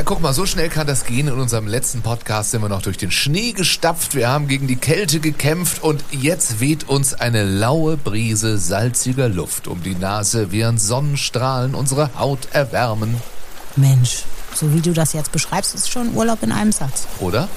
Ja, guck mal, so schnell kann das gehen. In unserem letzten Podcast sind wir noch durch den Schnee gestapft. Wir haben gegen die Kälte gekämpft und jetzt weht uns eine laue Brise salziger Luft um die Nase, während Sonnenstrahlen unsere Haut erwärmen. Mensch, so wie du das jetzt beschreibst, ist schon Urlaub in einem Satz. Oder?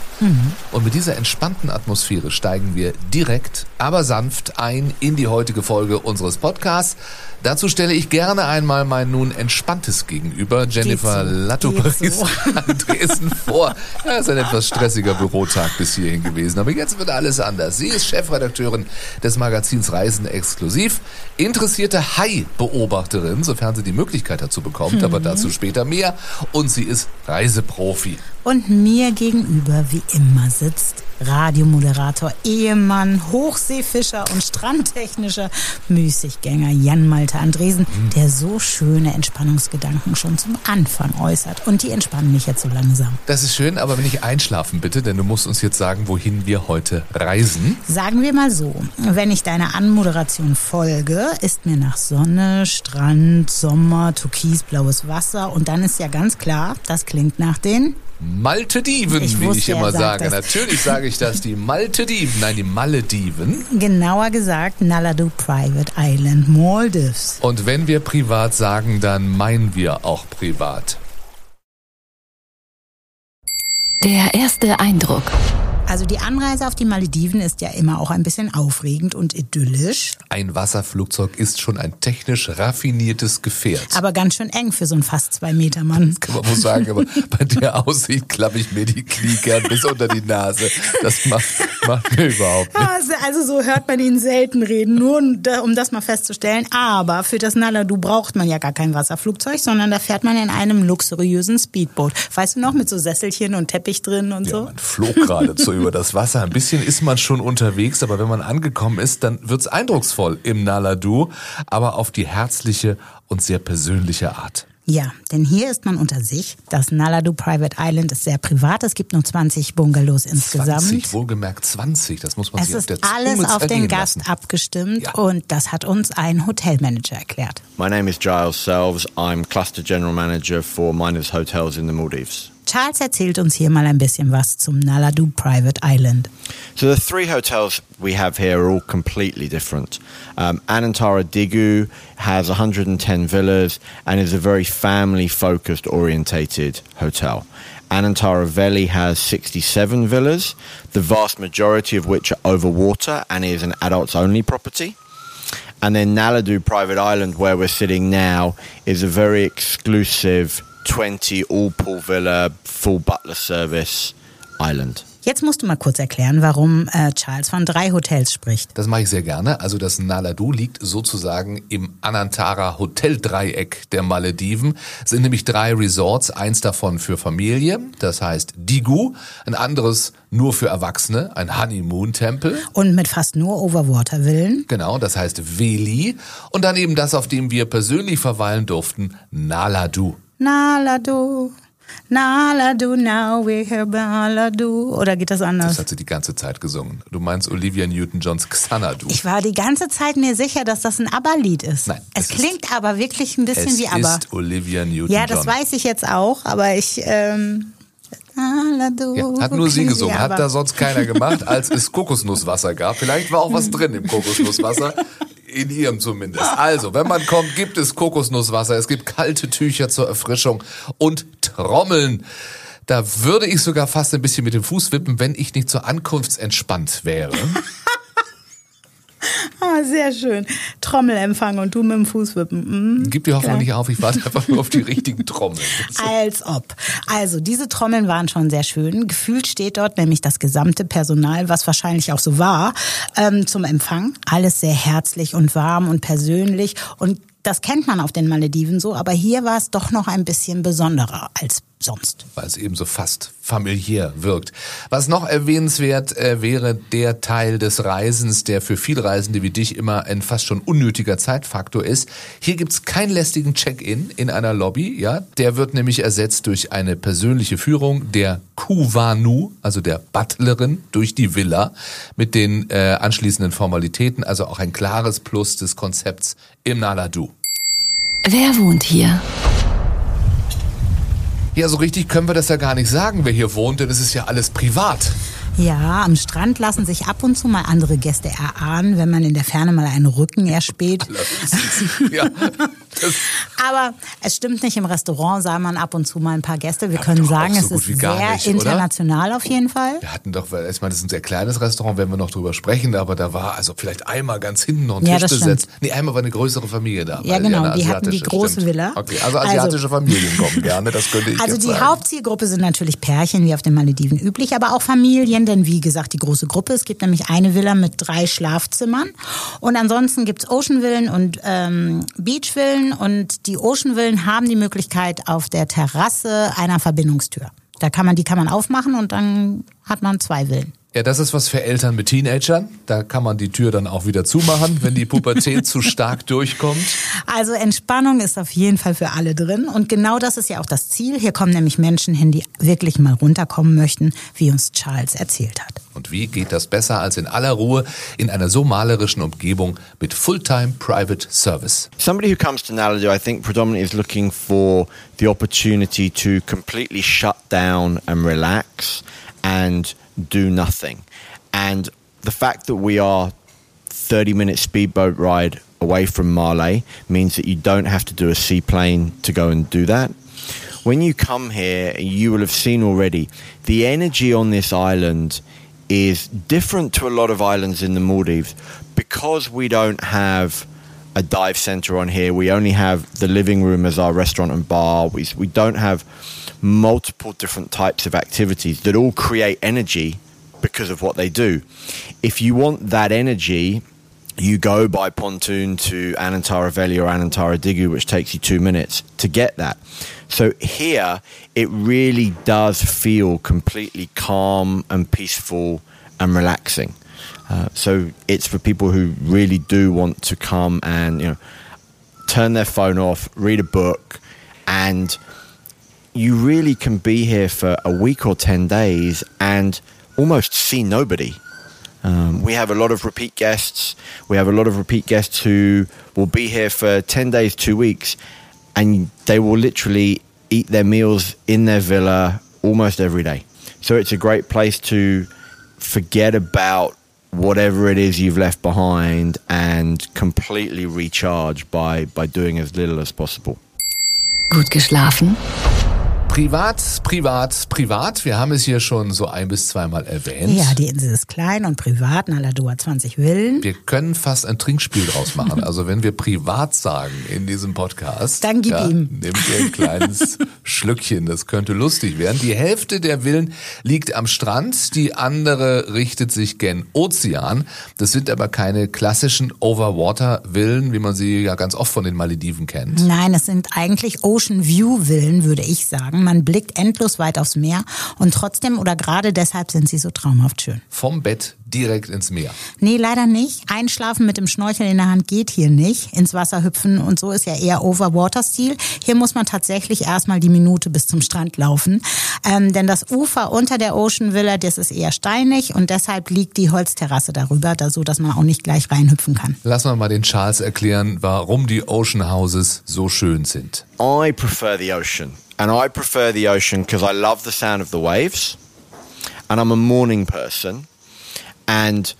Und mit dieser entspannten Atmosphäre steigen wir direkt, aber sanft ein in die heutige Folge unseres Podcasts. Dazu stelle ich gerne einmal mein nun entspanntes Gegenüber, Jennifer so. Lattoparis Geht so. Andresen vor. Ja, ist ein etwas stressiger Bürotag bis hierhin gewesen, aber jetzt wird alles anders. Sie ist Chefredakteurin des Magazins Reisen exklusiv, interessierte Hai-Beobachterin, sofern sie die Möglichkeit dazu bekommt, Mhm. aber dazu später mehr. Und sie ist Reiseprofi. Und mir gegenüber, wie immer, sitzt Radiomoderator, Ehemann, Hochseefischer und strandtechnischer Müßiggänger Jan Malte Andresen, der so schöne Entspannungsgedanken schon zum Anfang äußert. Und die entspannen mich jetzt so langsam. Das ist schön, aber wenn ich einschlafen bitte, denn du musst uns jetzt sagen, wohin wir heute reisen. Sagen wir mal so, wenn ich deiner Anmoderation folge, ist mir nach Sonne, Strand, Sommer, türkisblaues Wasser und dann ist ja ganz klar, das klingt nach den Malediven, Ich wie wusste, ich er immer sage. das. Natürlich sage ich das, die Malediven, nein, die Malediven. genauer gesagt Naladu Private Island Maldives. Und wenn wir privat sagen, dann meinen wir auch privat. Der erste Eindruck. Also die Anreise auf die Malediven ist ja immer auch ein bisschen aufregend und idyllisch, Ein Wasserflugzeug ist schon ein technisch raffiniertes Gefährt. aber ganz schön eng für so einen fast zwei Meter Mann. Kann man wohl sagen, aber bei der Aussicht klappe ich mir die Knie gern bis unter die Nase. Das macht, macht mir überhaupt nichts. Also also so hört man ihn selten reden, nur um da- das mal festzustellen. Aber für das Naladu braucht man ja gar kein Wasserflugzeug, sondern da fährt man in einem luxuriösen Speedboot. Weißt du noch, mit so Sesselchen und Teppich drin und Ja, so? man flog geradezu über das Wasser. Ein bisschen ist man schon unterwegs, aber wenn man angekommen ist, dann wird's eindrucksvoll im Naladu, aber auf die herzliche und sehr persönliche Art. Ja, denn hier ist man unter sich. Das Naladu Private Island ist sehr privat. Es gibt nur 20 Bungalows insgesamt. 20, wohlgemerkt 20, das muss man Es sich auf ist der Zunge alles auf den Gast lassen. abgestimmt Ja. und das hat uns ein Hotelmanager erklärt. My name is Giles Selves. I'm Cluster General Manager for Miners Hotels in the Maldives. Charles erzählt uns hier mal ein bisschen was zum Naladu Private Island. So the three hotels we have here are all completely different. Um, Anantara Digu has 110 villas and is a very family-focused, orientated hotel. Anantara Valley has 67 villas, the vast majority of which are over water and is an adults-only property. And then Naladu Private Island, where we're sitting now, is a very exclusive 20 all pool villa, full butler service island. Jetzt musst du mal kurz erklären, warum äh, Charles von drei Hotels spricht. Das mache ich sehr gerne. Also das Naladu liegt sozusagen im Anantara Hoteldreieck der Malediven. Es sind nämlich drei Resorts, eins davon für Familie, das heißt Digu, ein anderes nur für Erwachsene, ein Honeymoon-Tempel. Und mit fast nur Overwater-Villen. Genau, das heißt Veli. Und dann eben das, auf dem wir persönlich verweilen durften, Naladu. Naladu, Naladu, now we're here, Naladu. Oder geht das Das anders? hat sie die ganze Zeit gesungen. Du meinst Olivia Newton-Johns Xanadu. Ich war die ganze Zeit mir sicher, dass das ein ABBA-Lied ist. Nein, es es ist- klingt aber wirklich ein bisschen es wie ABBA. ist Olivia Newton-John. Ja, das weiß ich jetzt auch, aber ich. Ähm, Naladu, Ja, hat nur sie gesungen, hat da sonst keiner gemacht, als es Kokosnusswasser gab. Vielleicht war auch was drin im Kokosnusswasser. In ihrem zumindest. Also, wenn man kommt, gibt es Kokosnusswasser, es gibt kalte Tücher zur Erfrischung und Trommeln. Da würde ich sogar fast ein bisschen mit dem Fuß wippen, wenn ich nicht so ankunftsentspannt wäre. Ah, sehr schön. Trommelempfang und du mit dem Fuß wippen. Mm. Gib die Hoffnung Klar. nicht auf, ich warte einfach nur auf die richtigen Trommeln. Als ob. Also, diese Trommeln waren schon sehr schön. Gefühlt steht dort nämlich das gesamte Personal, was wahrscheinlich auch so war, ähm, zum Empfang. Alles sehr herzlich und warm und persönlich. Und das kennt man auf den Malediven so, aber hier war es doch noch ein bisschen besonderer als sonst. weil es eben so fast familiär wirkt. Was noch erwähnenswert äh, wäre der Teil des Reisens, der für viele Reisende wie dich immer ein fast schon unnötiger Zeitfaktor ist. Hier gibt's keinen lästigen Check-in in einer Lobby, ja. Der wird nämlich ersetzt durch eine persönliche Führung der Kuwanu, also der Butlerin, durch die Villa mit den äh, anschließenden Formalitäten, also auch ein klares Plus des Konzepts im Naladu. Wer wohnt hier? Ja, so richtig können wir das ja gar nicht sagen, wer hier wohnt, denn es ist ja alles privat. Ja, am Strand lassen sich ab und zu mal andere Gäste erahnen, wenn man in der Ferne mal einen Rücken erspäht. ja, Aber es stimmt nicht, im Restaurant sah man ab und zu mal ein paar Gäste. Wir können doch sagen, so es ist sehr nicht, oder? international auf jeden Fall. wir hatten doch, weil ich meine, das ist ein sehr kleines Restaurant, werden wir noch drüber sprechen, aber da war also vielleicht einmal ganz hinten noch ein Ja, Tisch besetzt. Nee, einmal war eine größere Familie da. Ja, genau, die hatten die große stimmt. Villa. Okay, also Also- asiatische Familien kommen gerne, das könnte ich Also die sagen. Hauptzielgruppe sind natürlich Pärchen, wie auf den Malediven üblich, aber auch Familien, denn wie gesagt, die große Gruppe. Es gibt nämlich eine Villa mit drei Schlafzimmern und ansonsten gibt's Oceanvillen und ähm, Beachvillen und die Oceanvillen haben die Möglichkeit auf der Terrasse einer Verbindungstür. Da kann man, die kann man aufmachen und dann hat man zwei Villen. Ja, das ist was für Eltern mit Teenagern. Da kann man die Tür dann auch wieder zumachen, wenn die Pubertät zu stark durchkommt. Also Entspannung ist auf jeden Fall für alle drin. Und genau das ist ja auch das Ziel. Hier kommen nämlich Menschen hin, die wirklich mal runterkommen möchten, wie uns Charles erzählt hat. Und wie geht das besser als in aller Ruhe in einer so malerischen Umgebung mit Fulltime Private Service? Somebody who comes to Naladu, I think, predominantly is looking for the opportunity to completely shut down and relax and do nothing. And the fact that we are 30 minute speedboat ride away from Marley means that you don't have to do a seaplane to go and do that. When you come here, you will have seen already the energy on this island is different to a lot of islands in the Maldives because we don't have a dive center on here. We only have the living room as our restaurant and bar. We, we don't have multiple different types of activities that all create energy because of what they do. If you want that energy, you go by pontoon to Anantara Valley or Anantara Digu, which takes you two minutes to get that. So here, it really does feel completely calm and peaceful and relaxing. Uh, so it's for people who really do want to come and you know turn their phone off, read a book, and you really can be here for a week or 10 days and almost see nobody. Um, we have a lot of repeat guests. We have a lot of repeat guests who will be here for 10 days, two weeks, and they will literally eat their meals in their villa almost every day. So it's a great place to forget about whatever it is you've left behind and completely recharge by, by doing as little as possible. Gut geschlafen? Privat, privat, privat. Wir haben es hier schon so ein bis zweimal erwähnt. Ja, die Insel ist klein und privat. Nalado hat 20 Villen. Wir können fast ein Trinkspiel draus machen. Also wenn wir privat sagen in diesem Podcast, Dann gib ja, ihm. nehmt ihr ein kleines Schlückchen. Das könnte lustig werden. Die Hälfte der Villen liegt am Strand, die andere richtet sich gen Ozean. Das sind aber keine klassischen Overwater-Villen, wie man sie ja ganz oft von den Malediven kennt. Nein, es sind eigentlich Ocean View Villen, würde ich sagen. Man blickt endlos weit aufs Meer und trotzdem oder gerade deshalb sind sie so traumhaft schön. Vom Bett direkt ins Meer. Nee, leider nicht. Einschlafen mit dem Schnorchel in der Hand geht hier nicht. Ins Wasser hüpfen und so ist ja eher Overwater-Stil. Hier muss man tatsächlich erstmal die Minute bis zum Strand laufen. Ähm, denn das Ufer unter der Ocean Villa, das ist eher steinig und deshalb liegt die Holzterrasse darüber, da so dass man auch nicht gleich reinhüpfen kann. Lassen wir mal den Charles erklären, warum die Ocean Houses so schön sind. I prefer the ocean. And I prefer the ocean because I love the sound of the waves. And I'm a morning person. And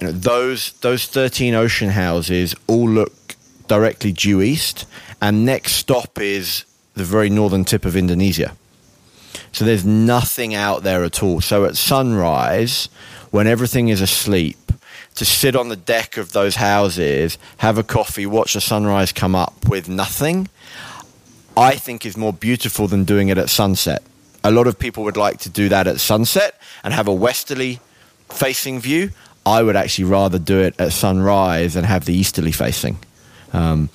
you know, those those 13 ocean houses all look directly due east. And next stop is the very northern tip of Indonesia. So there's nothing out there at all. So at sunrise, when everything is asleep, to sit on the deck of those houses, have a coffee, watch the sunrise come up with nothing, I think is more beautiful than doing it at sunset. A lot of people would like to do that at sunset and have a westerly facing view. I would actually rather do it at sunrise and have the easterly facing. Um,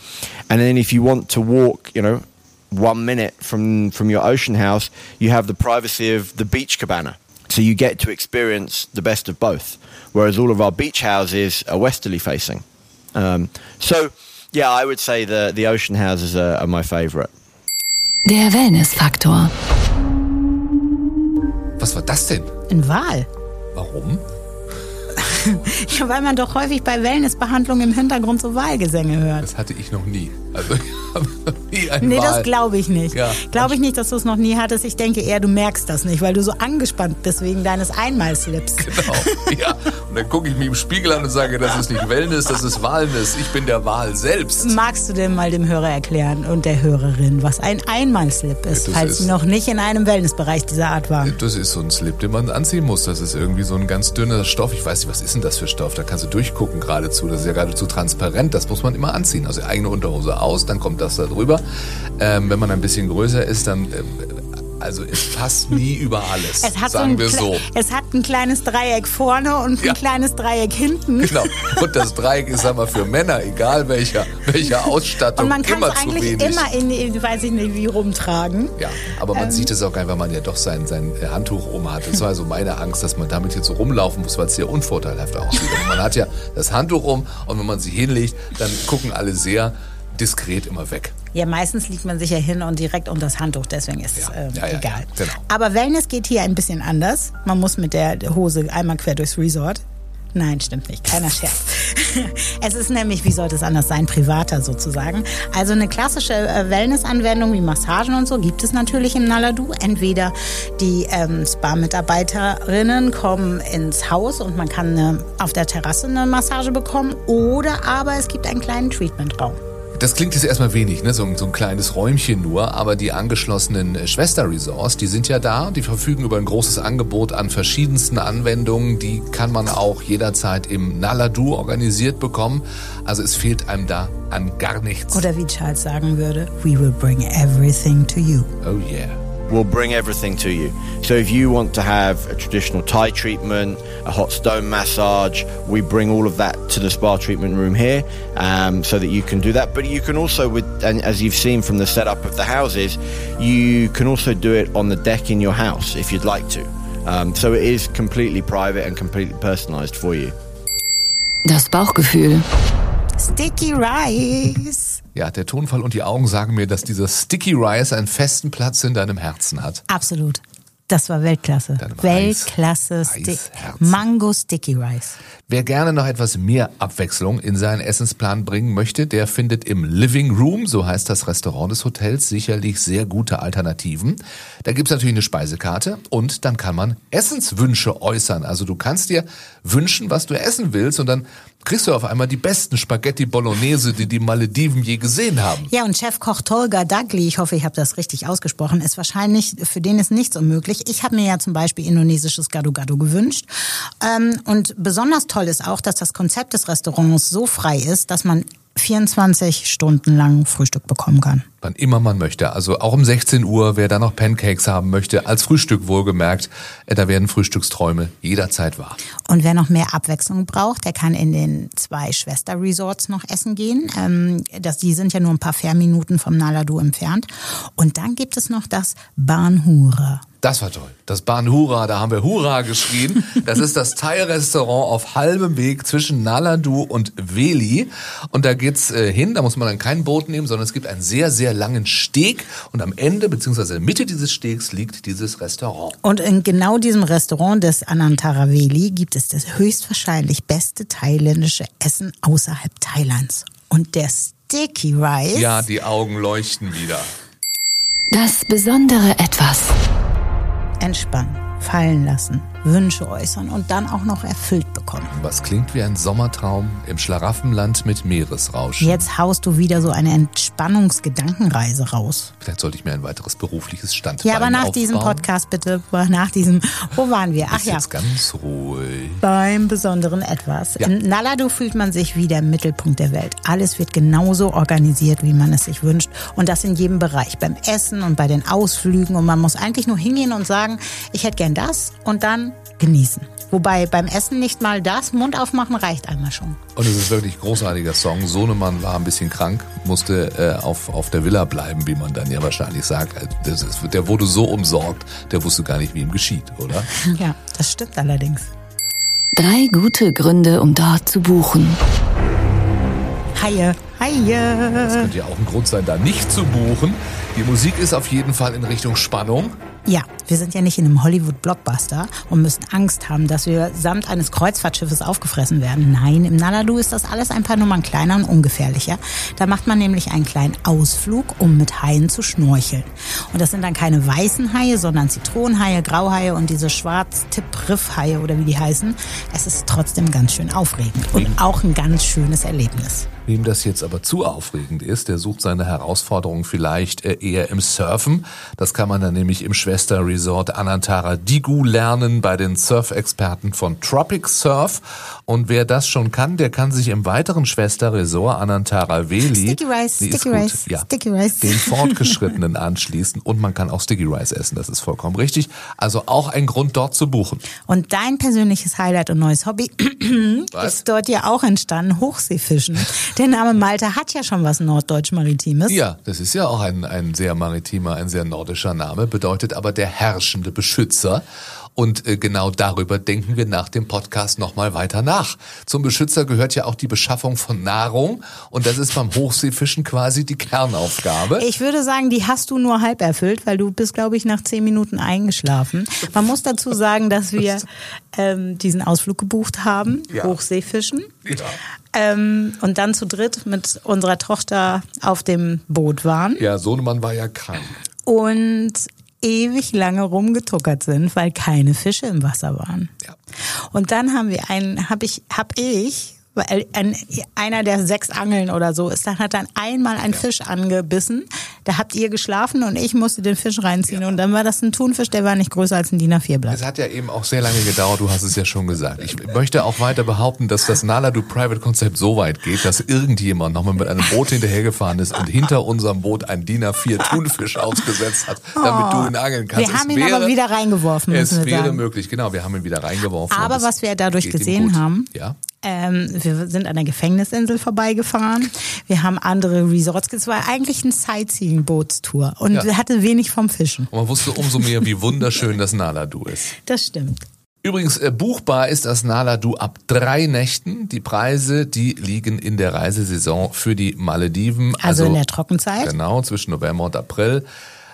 and then if you want to walk, you know, one minute from from your ocean house, you have the privacy of the beach cabana. So you get to experience the best of both. Whereas all of our beach houses are westerly facing. Um, so yeah, I would say the the ocean houses are, are my favorite. Der Wellnessfaktor. Was war das denn? Ein Wal. Warum? Ja, weil man doch häufig bei Wellnessbehandlungen im Hintergrund so Wahlgesänge hört. Das hatte ich noch nie. Also ich habe noch nie einen Nee, Wal. das glaube ich nicht. Ja. Glaube ich nicht, dass du es noch nie hattest. Ich denke eher, du merkst das nicht, weil du so angespannt bist wegen deines Einmalslips. Genau. Ja. Und dann gucke ich mich im Spiegel an und sage, das ist nicht Wellness, das ist Walness. Ich bin der Wal selbst. Magst du denn mal dem Hörer erklären und der Hörerin, was ein Einmalslip ist, Das falls ist- sie noch nicht in einem Wellnessbereich dieser Art waren? Das ist so ein Slip, den man anziehen muss. Das ist irgendwie so ein ganz dünner Stoff. Ich weiß nicht, was ist denn das für Stoff? Da kannst du durchgucken geradezu. Das ist ja geradezu transparent. Das muss man immer anziehen. Also eigene Unterhose aus, dann kommt das da drüber. Ähm, wenn man ein bisschen größer ist, dann... ähm, also es passt nie über alles, Es hat, so sagen ein, wir so. es hat ein kleines Dreieck vorne und ein Ja. kleines Dreieck hinten. Genau. Und das Dreieck ist aber für Männer, egal welcher, welcher Ausstattung, Und man kann immer es zu eigentlich wenig. immer in, in, weiß ich nicht, wie rumtragen. Ja, aber man sieht es auch nicht, weil man ja doch sein, sein Handtuch um hat. Das war also meine Angst, dass man damit jetzt so rumlaufen muss, weil es sehr unvorteilhaft aussieht. Man hat ja das Handtuch um und wenn man sich hinlegt, dann gucken alle sehr diskret immer weg. Ja, meistens liegt man sich ja hin und direkt unter das Handtuch, deswegen ist es Ja. ähm, Ja, ja, egal. genau. Aber Wellness geht hier ein bisschen anders. Man muss mit der Hose einmal quer durchs Resort. Nein, stimmt nicht. Keiner Scherz. es ist nämlich, wie sollte es anders sein, privater sozusagen. Also eine klassische äh, Wellness-Anwendung wie Massagen und so gibt es natürlich im Naladu. Entweder die ähm, Spa-Mitarbeiterinnen kommen ins Haus und man kann eine, auf der Terrasse eine Massage bekommen oder aber es gibt einen kleinen Treatmentraum. Das klingt jetzt erstmal wenig, ne? so, ein- so ein kleines Räumchen nur, aber die angeschlossenen äh, Schwester-Resorts, die sind ja da, die verfügen über ein großes Angebot an verschiedensten Anwendungen, die kann man auch jederzeit im Naladu organisiert bekommen. Also es fehlt einem da an gar nichts. Oder wie Charles sagen würde, we will bring everything to you. Oh yeah. We'll bring everything to you. So if you want to have a traditional Thai treatment, a hot stone massage, we bring all of that to the spa treatment room here, um, so that you can do that. But you can also, with and as you've seen from the setup of the houses, you can also do it on the deck in your house if you'd like to. Um, so it is completely private and completely personalized for you. Das Bauchgefühl. Sticky Rice. Ja, der Tonfall und die Augen sagen mir, dass dieser Sticky Rice einen festen Platz in deinem Herzen hat. Absolut. Das war Weltklasse. Weltklasse Reis- Stick. Mango Sticky Rice. Wer gerne noch etwas mehr Abwechslung in seinen Essensplan bringen möchte, der findet im Living Room, so heißt das Restaurant des Hotels, sicherlich sehr gute Alternativen. Da gibt's natürlich eine Speisekarte und dann kann man Essenswünsche äußern. Also du kannst dir wünschen, was du essen willst und dann kriegst du auf einmal die besten Spaghetti Bolognese, die die Malediven je gesehen haben. Ja, und Chefkoch Tolga Dagli, ich hoffe, ich habe das richtig ausgesprochen, ist wahrscheinlich, für den ist nichts unmöglich. Ich habe mir ja zum Beispiel indonesisches Gado-Gado gewünscht. Ähm, und besonders toll ist auch, dass das Konzept des Restaurants so frei ist, dass man 24 Stunden lang Frühstück bekommen kann. Wann immer man möchte. Also auch um 16 Uhr, wer da noch Pancakes haben möchte, als Frühstück wohlgemerkt, äh, da werden Frühstücksträume jederzeit wahr. Und wer noch mehr Abwechslung braucht, der kann in den zwei Schwester-Resorts noch essen gehen. Ähm, das, die sind ja nur ein paar Fährminuten vom Naladu entfernt. Und dann gibt es noch das Banhura. Das war toll. Das Bahn Hura, da haben wir Hurra geschrien. Das ist das Thai-Restaurant auf halbem Weg zwischen Naladu und Veli. Und da geht's äh, hin, da muss man dann kein Boot nehmen, sondern es gibt einen sehr, sehr langen Steg. Und am Ende, beziehungsweise in der Mitte dieses Stegs, liegt dieses Restaurant. Und in genau diesem Restaurant des Anantaraveli gibt es das höchstwahrscheinlich beste thailändische Essen außerhalb Thailands. Und der Sticky Rice. Ja, die Augen leuchten wieder. Das besondere Etwas. Entspannen, fallen lassen, Wünsche äußern und dann auch noch erfüllt bekommen. Was klingt wie ein Sommertraum im Schlaraffenland mit Meeresrausch. Jetzt haust du wieder so eine Entspannungsgedankenreise raus. Vielleicht sollte ich mir ein weiteres berufliches Standbein Ja, aber nach aufbauen. diesem Podcast bitte, nach diesem, wo waren wir? Ach Ist ja, jetzt ganz ruhig. beim besonderen Etwas. Ja. In Naladu fühlt man sich wie der Mittelpunkt der Welt. Alles wird genauso organisiert, wie man es sich wünscht. Und das in jedem Bereich. Beim Essen und bei den Ausflügen. Und man muss eigentlich nur hingehen und sagen, ich hätte gern das. Und dann genießen. Wobei beim Essen nicht mal das Mund aufmachen reicht einmal schon. Und es ist wirklich ein großartiger Song. Sohnemann war ein bisschen krank, musste äh, auf, auf der Villa bleiben, wie man dann ja wahrscheinlich sagt. Also Das ist, der wurde so umsorgt, der wusste gar nicht, wie ihm geschieht, oder? Ja, das stimmt allerdings. Drei gute Gründe, um dort zu buchen. Haie, Das Haie. könnte ja auch ein Grund sein, da nicht zu buchen. Die Musik ist auf jeden Fall in Richtung Spannung. Ja, wir sind ja nicht in einem Hollywood-Blockbuster und müssen Angst haben, dass wir samt eines Kreuzfahrtschiffes aufgefressen werden. Nein, im Naladu ist das alles ein paar Nummern kleiner und ungefährlicher. Da macht man nämlich einen kleinen Ausflug, um mit Haien zu schnorcheln. Und das sind dann keine weißen Haie, sondern Zitronenhaie, Grauhaie und diese Schwarz-Tipp-Riff-Haie oder wie die heißen. Es ist trotzdem ganz schön aufregend und auch ein ganz schönes Erlebnis. Wem das jetzt aber zu aufregend ist, der sucht seine Herausforderung vielleicht äh, eher im Surfen. Das kann man dann nämlich im Schwesterresort Anantara Digu lernen bei den Surfexperten von Tropic Surf. Und wer das schon kann, der kann sich im weiteren Schwesterresort Anantara Veli Sticky Rice, Nee, ist Sticky gut. Rice, ja, Sticky Rice. den Fortgeschrittenen anschließen und man kann auch Sticky Rice essen. Das ist vollkommen richtig. Also auch ein Grund dort zu buchen. Und dein persönliches Highlight und neues Hobby Was? ist dort ja auch entstanden, Hochseefischen. Der Name Malta hat ja schon was Norddeutsch-Maritimes. Ja, das ist ja auch ein, ein sehr maritimer, ein sehr nordischer Name, bedeutet aber der herrschende Beschützer. Und äh, genau darüber denken wir nach dem Podcast nochmal weiter nach. Zum Beschützer gehört ja auch die Beschaffung von Nahrung und das ist beim Hochseefischen quasi die Kernaufgabe. Ich würde sagen, die hast du nur halb erfüllt, weil du bist, glaube ich, nach zehn Minuten eingeschlafen. Man muss dazu sagen, dass wir ähm, diesen Ausflug gebucht haben, Ja. Hochseefischen. Ja. Ähm, und dann zu dritt mit unserer Tochter auf dem Boot waren Ja, Sohnemann war ja krank. und ewig lange rumgetuckert sind, weil keine Fische im Wasser waren. Ja. Und dann haben wir einen, habe ich, hab ich, weil ein, einer der sechs Angeln oder so ist, dann hat dann einmal ein Fisch angebissen. Da habt ihr geschlafen und ich musste den Fisch reinziehen. Und dann war das ein Thunfisch, der war nicht größer als ein DIN A4-Blatt. Es hat ja eben auch sehr lange gedauert, du hast es ja schon gesagt. Ich möchte auch weiter behaupten, dass das Naladu Private Konzept so weit geht, dass irgendjemand nochmal mit einem Boot hinterhergefahren ist und hinter unserem Boot ein DIN A4 Thunfisch ausgesetzt hat, damit du ihn angeln kannst. Oh. Wir haben Es ihn aber wieder reingeworfen, Es wäre sagen. möglich, genau, wir haben ihn wieder reingeworfen. Aber was wir dadurch gesehen haben, Ja. Ähm, wir sind an der Gefängnisinsel vorbeigefahren. Wir haben andere Resorts. Es war eigentlich eine Sightseeing-Bootstour und Ja. hatte wenig vom Fischen. Und man wusste umso mehr, wie wunderschön das Naladu ist. Das stimmt. Übrigens, äh, buchbar ist das Naladu ab drei Nächten. Die Preise, die liegen in der Reisesaison für die Malediven. Also in der Trockenzeit. Genau, zwischen November und April.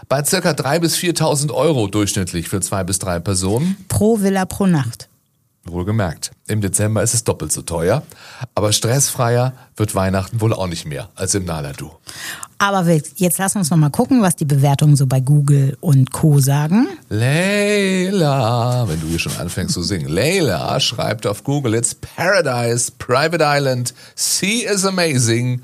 Bei circa 3.000 bis 4.000 Euro durchschnittlich für zwei bis drei Personen. Pro Villa pro Nacht. Wohlgemerkt. Im Dezember ist es doppelt so teuer. Aber stressfreier wird Weihnachten wohl auch nicht mehr als im Naladu. Aber jetzt lass uns noch mal gucken, was die Bewertungen so bei Google und Co. sagen. Leila, wenn du hier schon anfängst zu singen. Leila schreibt auf Google, it's Paradise, Private Island, Sea is amazing,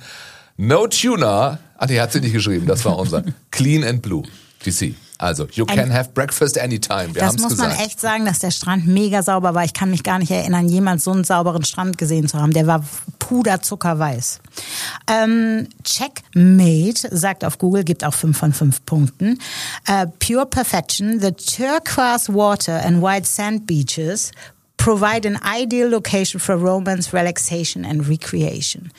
no tuna. Ah, die hat sie nicht geschrieben, das war unser. Clean and blue, die Sea. Also, you can have breakfast anytime. Wir Das muss gesagt. man echt sagen, dass der Strand mega sauber war. Ich kann mich gar nicht erinnern, jemals so einen sauberen Strand gesehen zu haben. Der war puderzuckerweiß. Ähm, Checkmate sagt auf Google, gibt auch 5 von 5 Punkten. Äh, Pure Perfection, the turquoise water and white sand beaches provide an ideal location for romance, relaxation and recreation.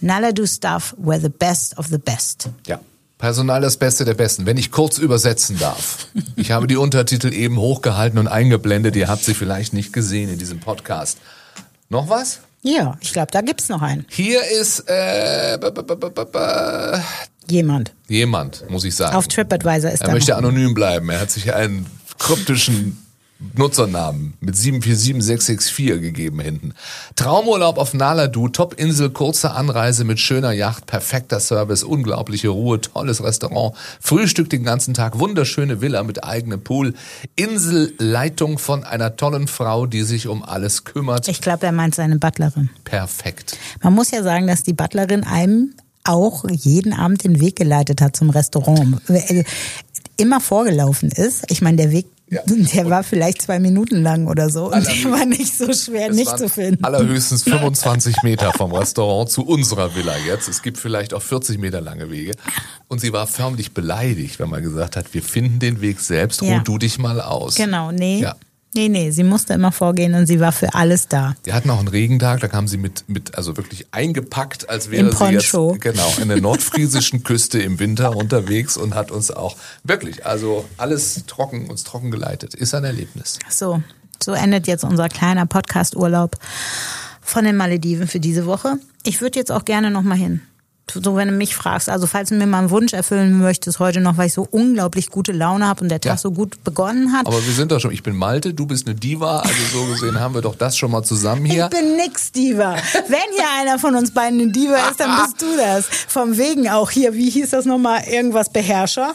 Naladu stuff were the best of the best. Ja. Personal das Beste der Besten. Wenn ich kurz übersetzen darf. Ich habe die Untertitel eben hochgehalten und eingeblendet. Ihr habt sie vielleicht nicht gesehen in diesem Podcast. Noch was? Ja, ich glaube, da gibt's noch einen. Hier ist äh, Jemand. jemand, muss ich sagen. Auf TripAdvisor ist er da möchte anonym bleiben. Er hat sich einen kryptischen Nutzernamen mit 747664 gegeben hinten. Traumurlaub auf Naladu, Top-Insel, kurze Anreise mit schöner Yacht, perfekter Service, unglaubliche Ruhe, tolles Restaurant, Frühstück den ganzen Tag, wunderschöne Villa mit eigenem Pool, Inselleitung von einer tollen Frau, die sich um alles kümmert. Ich glaube, er meint seine Butlerin. Perfekt. Man muss ja sagen, dass die Butlerin einem auch jeden Abend den Weg geleitet hat zum Restaurant. Also, immer vorgelaufen ist. Ich meine, der Weg, Ja. der war vielleicht zwei Minuten lang oder so. Und der war nicht so schwer, nicht zu finden. Allerhöchstens 25 Meter vom Restaurant zu unserer Villa jetzt. Es gibt vielleicht auch 40 Meter lange Wege. Und sie war förmlich beleidigt, wenn man gesagt hat, wir finden den Weg selbst, ruh Ja. du dich mal aus. Genau, nee. Ja. Nee, nee, sie musste immer vorgehen und sie war für alles da. Die hatten auch einen Regentag, da kam sie mit, mit also wirklich eingepackt, als wäre sie jetzt genau in der nordfriesischen Küste im Winter unterwegs und hat uns auch wirklich, also alles trocken, uns trocken geleitet. Ist ein Erlebnis. So, so endet jetzt unser kleiner Podcast-Urlaub von den Malediven für diese Woche. Ich würde jetzt auch gerne noch mal hin. So, wenn du mich fragst, also falls du mir mal einen Wunsch erfüllen möchtest heute noch, weil ich so unglaublich gute Laune habe und der Tag Ja. so gut begonnen hat. Aber wir sind doch schon, ich bin Malte, du bist eine Diva, also so gesehen haben wir doch das schon mal zusammen hier. Ich bin nix Diva. Wenn hier einer von uns beiden eine Diva ist, dann bist du das. Vom wegen auch hier, wie hieß das nochmal, irgendwas Beherrscher?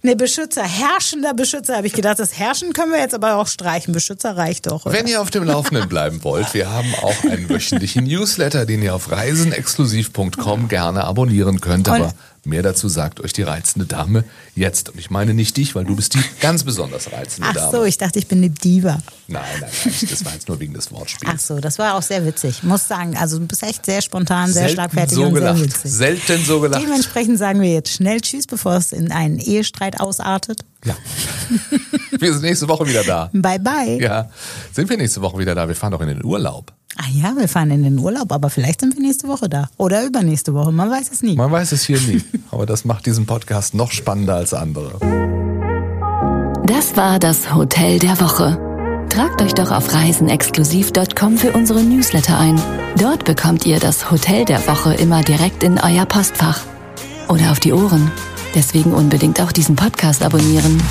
Ne, Beschützer, herrschender Beschützer, habe ich gedacht. Das Herrschen können wir jetzt aber auch streichen. Beschützer reicht doch. Oder? Wenn ihr auf dem Laufenden bleiben wollt, wir haben auch einen wöchentlichen Newsletter, den ihr auf reisenexklusiv.com gerne abonnieren könnt. Und- Aber mehr dazu sagt euch die reizende Dame jetzt. Und ich meine nicht dich, weil du bist die ganz besonders reizende Ach Dame. so, ich dachte, ich bin eine Diva. Nein, nein, nein, das war jetzt nur wegen des Wortspiels. Ach so, das war auch sehr witzig. Muss sagen, also du bist echt sehr spontan, sehr Selten schlagfertig so und gelacht. sehr witzig. Selten so gelacht. Dementsprechend sagen wir jetzt schnell Tschüss, bevor es in einen Ehestreit ausartet. Ja. Wir sind nächste Woche wieder da. Bye bye. Ja, sind wir nächste Woche wieder da? Wir fahren doch in den Urlaub. Ah ja, wir fahren in den Urlaub, aber vielleicht sind wir nächste Woche da. Oder übernächste Woche, man weiß es nie. Man weiß es hier nie, aber das macht diesen Podcast noch spannender als andere. Das war das Hotel der Woche. Tragt euch doch auf reisenexklusiv.com für unsere Newsletter ein. Dort bekommt ihr das Hotel der Woche immer direkt in euer Postfach. Oder auf die Ohren. Deswegen unbedingt auch diesen Podcast abonnieren.